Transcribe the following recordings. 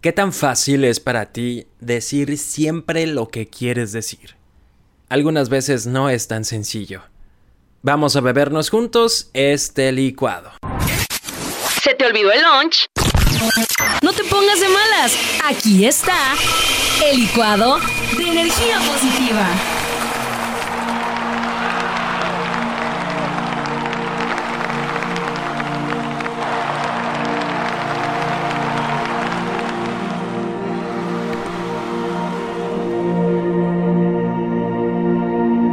¿Qué tan fácil es para ti decir siempre lo que quieres decir? Algunas veces no es tan sencillo. Vamos a bebernos juntos este licuado. ¿Se te olvidó el lunch? No te pongas de malas. Aquí está el licuado de energía positiva.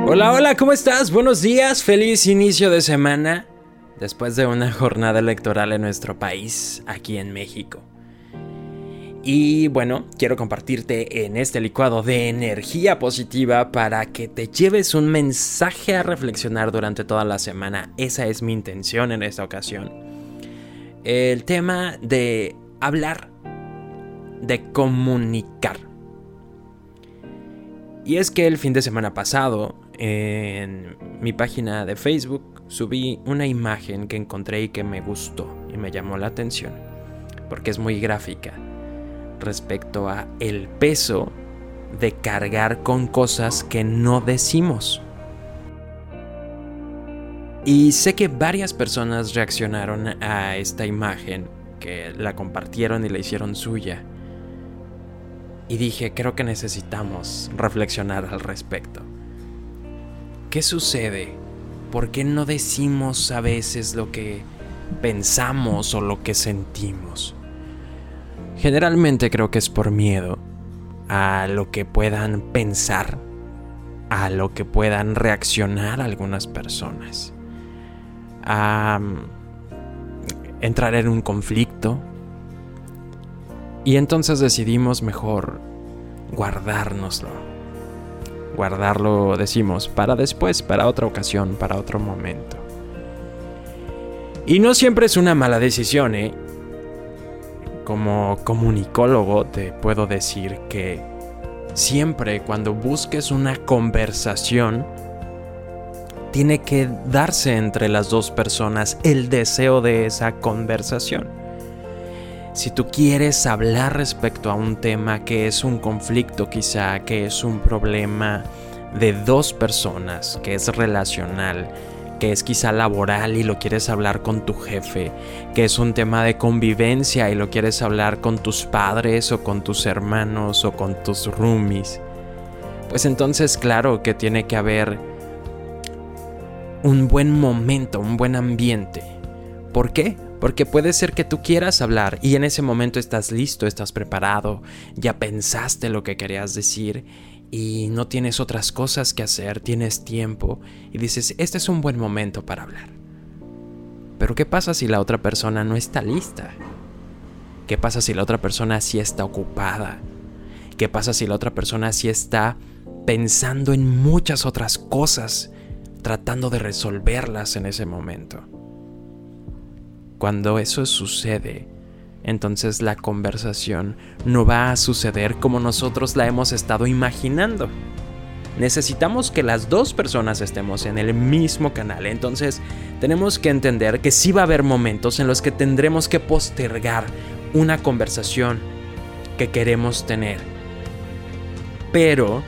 Hola, hola, ¿cómo estás? Buenos días, feliz inicio de semana después de una jornada electoral en nuestro país, aquí en México. Y bueno, quiero compartirte en este licuado de energía positiva para que te lleves un mensaje a reflexionar durante toda la semana. Esa es mi intención en esta ocasión. El tema de hablar, de comunicar. Y es que el fin de semana pasado en mi página de Facebook subí una imagen que encontré y que me gustó y me llamó la atención porque es muy gráfica respecto a el peso de cargar con cosas que no decimos. Y sé que varias personas reaccionaron a esta imagen, que la compartieron y la hicieron suya. Y dije, creo que necesitamos reflexionar al respecto. ¿Qué sucede? ¿Por qué no decimos a veces lo que pensamos o lo que sentimos? Generalmente creo que es por miedo a lo que puedan pensar, a lo que puedan reaccionar algunas personas, a entrar en un conflicto. Y entonces decidimos mejor guardárnoslo guardarlo, decimos, para después, para otra ocasión, para otro momento. Y no siempre es una mala decisión, ¿eh? Como comunicólogo te puedo decir que siempre cuando busques una conversación, tiene que darse entre las dos personas el deseo de esa conversación. Si tú quieres hablar respecto a un tema que es un conflicto quizá, que es un problema de dos personas, que es relacional, que es quizá laboral y lo quieres hablar con tu jefe, que es un tema de convivencia y lo quieres hablar con tus padres o con tus hermanos o con tus roomies, pues entonces claro que tiene que haber un buen momento, un buen ambiente. ¿Por qué? Porque puede ser que tú quieras hablar y en ese momento estás listo, estás preparado, ya pensaste lo que querías decir y no tienes otras cosas que hacer, tienes tiempo y dices, este es un buen momento para hablar. Pero ¿qué pasa si la otra persona no está lista? ¿Qué pasa si la otra persona sí está ocupada? ¿Qué pasa si la otra persona sí está pensando en muchas otras cosas, tratando de resolverlas en ese momento? Cuando eso sucede, entonces la conversación no va a suceder como nosotros la hemos estado imaginando. Necesitamos que las dos personas estemos en el mismo canal, entonces tenemos que entender que sí va a haber momentos en los que tendremos que postergar una conversación que queremos tener. Pero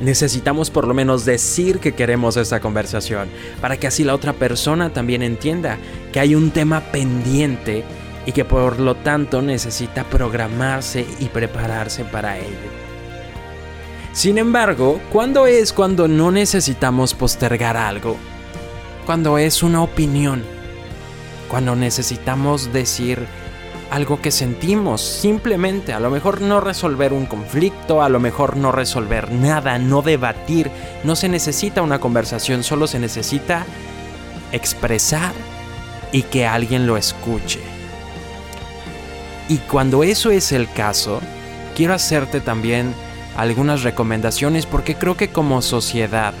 necesitamos por lo menos decir que queremos esa conversación, para que así la otra persona también entienda que hay un tema pendiente y que por lo tanto necesita programarse y prepararse para ello. Sin embargo, ¿cuándo es cuando no necesitamos postergar algo? Cuando es una opinión, cuando necesitamos decir algo que sentimos, simplemente, a lo mejor no resolver un conflicto, a lo mejor no resolver nada, no debatir, no se necesita una conversación, solo se necesita expresar y que alguien lo escuche. Y cuando eso es el caso, quiero hacerte también algunas recomendaciones porque creo que como sociedad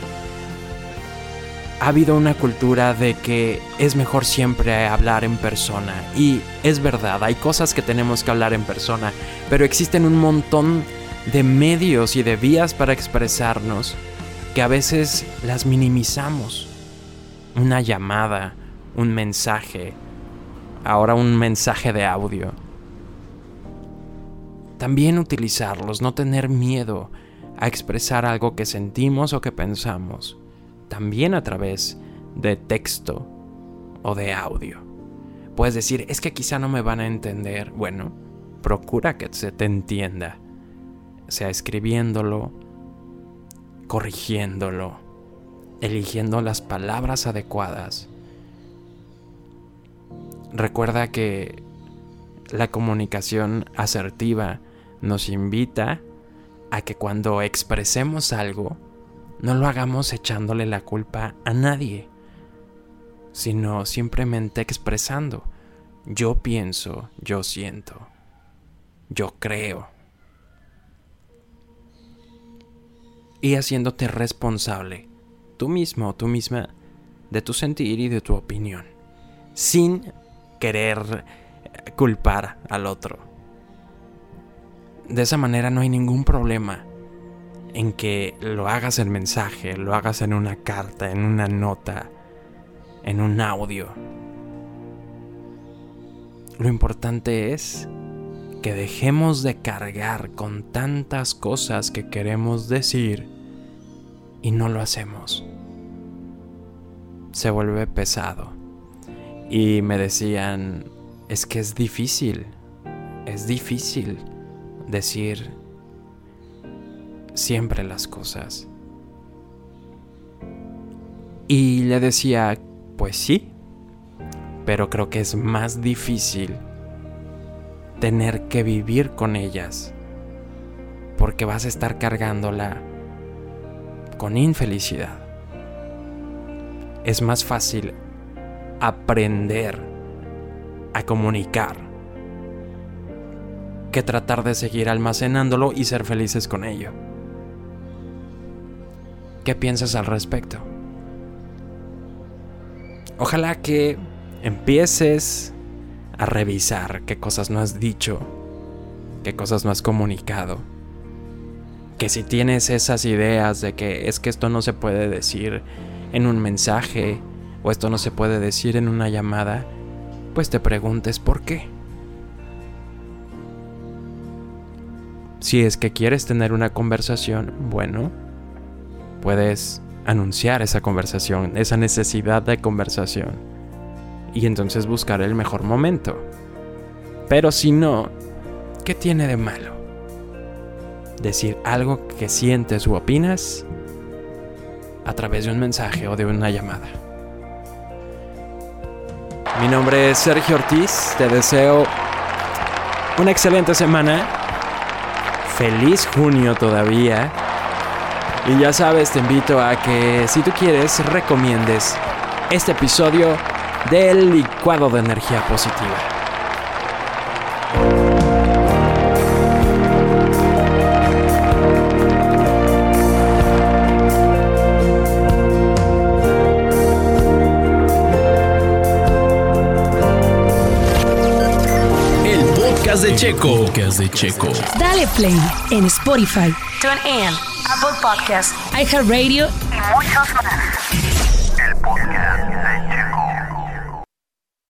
ha habido una cultura de que es mejor siempre hablar en persona. Y es verdad, hay cosas que tenemos que hablar en persona, pero existen un montón de medios y de vías para expresarnos que a veces las minimizamos. Una llamada, un mensaje, ahora un mensaje de audio. también utilizarlos, no tener miedo a expresar algo que sentimos o que pensamos, también a través de texto o de audio. Puedes decir, es que quizá no me van a entender. Bueno, procura que se te entienda, sea escribiéndolo, corrigiéndolo, eligiendo las palabras adecuadas. Recuerda que la comunicación asertiva nos invita a que cuando expresemos algo, no lo hagamos echándole la culpa a nadie, sino simplemente expresando. Yo pienso, yo siento, yo creo. Y haciéndote responsable, tú mismo o tú misma, de tu sentir y de tu opinión, sin querer culpar al otro. De esa manera no hay ningún problema en que lo hagas en mensaje, lo hagas en una carta, en una nota, en un audio. Lo importante es que dejemos de cargar con tantas cosas que queremos decir y no lo hacemos. Se vuelve pesado. Y me decían, es que es difícil, es difícil decir siempre las cosas. Y le decía, pues sí, pero creo que es más difícil tener que vivir con ellas, porque vas a estar cargándola con infelicidad. Es más fácil aprender a comunicar que tratar de seguir almacenándolo y ser felices con ello. ¿Qué piensas al respecto? Ojalá que empieces a revisar qué cosas no has dicho, qué cosas no has comunicado. Que si tienes esas ideas de que es que esto no se puede decir en un mensaje o esto no se puede decir en una llamada, pues te preguntes por qué. Si es que quieres tener una conversación, bueno, puedes anunciar esa conversación, esa necesidad de conversación. Y entonces buscar el mejor momento. Pero si no, ¿qué tiene de malo? Decir algo que sientes u opinas a través de un mensaje o de una llamada. Mi nombre es Sergio Ortiz, te deseo una excelente semana, feliz junio todavía y ya sabes, te invito a que si tú quieres recomiendes este episodio del licuado de energía positiva. El podcast de Checo. Podcast de Checo. Dale play en Spotify, TuneIn, Apple Podcasts iHeartRadio y muchos más.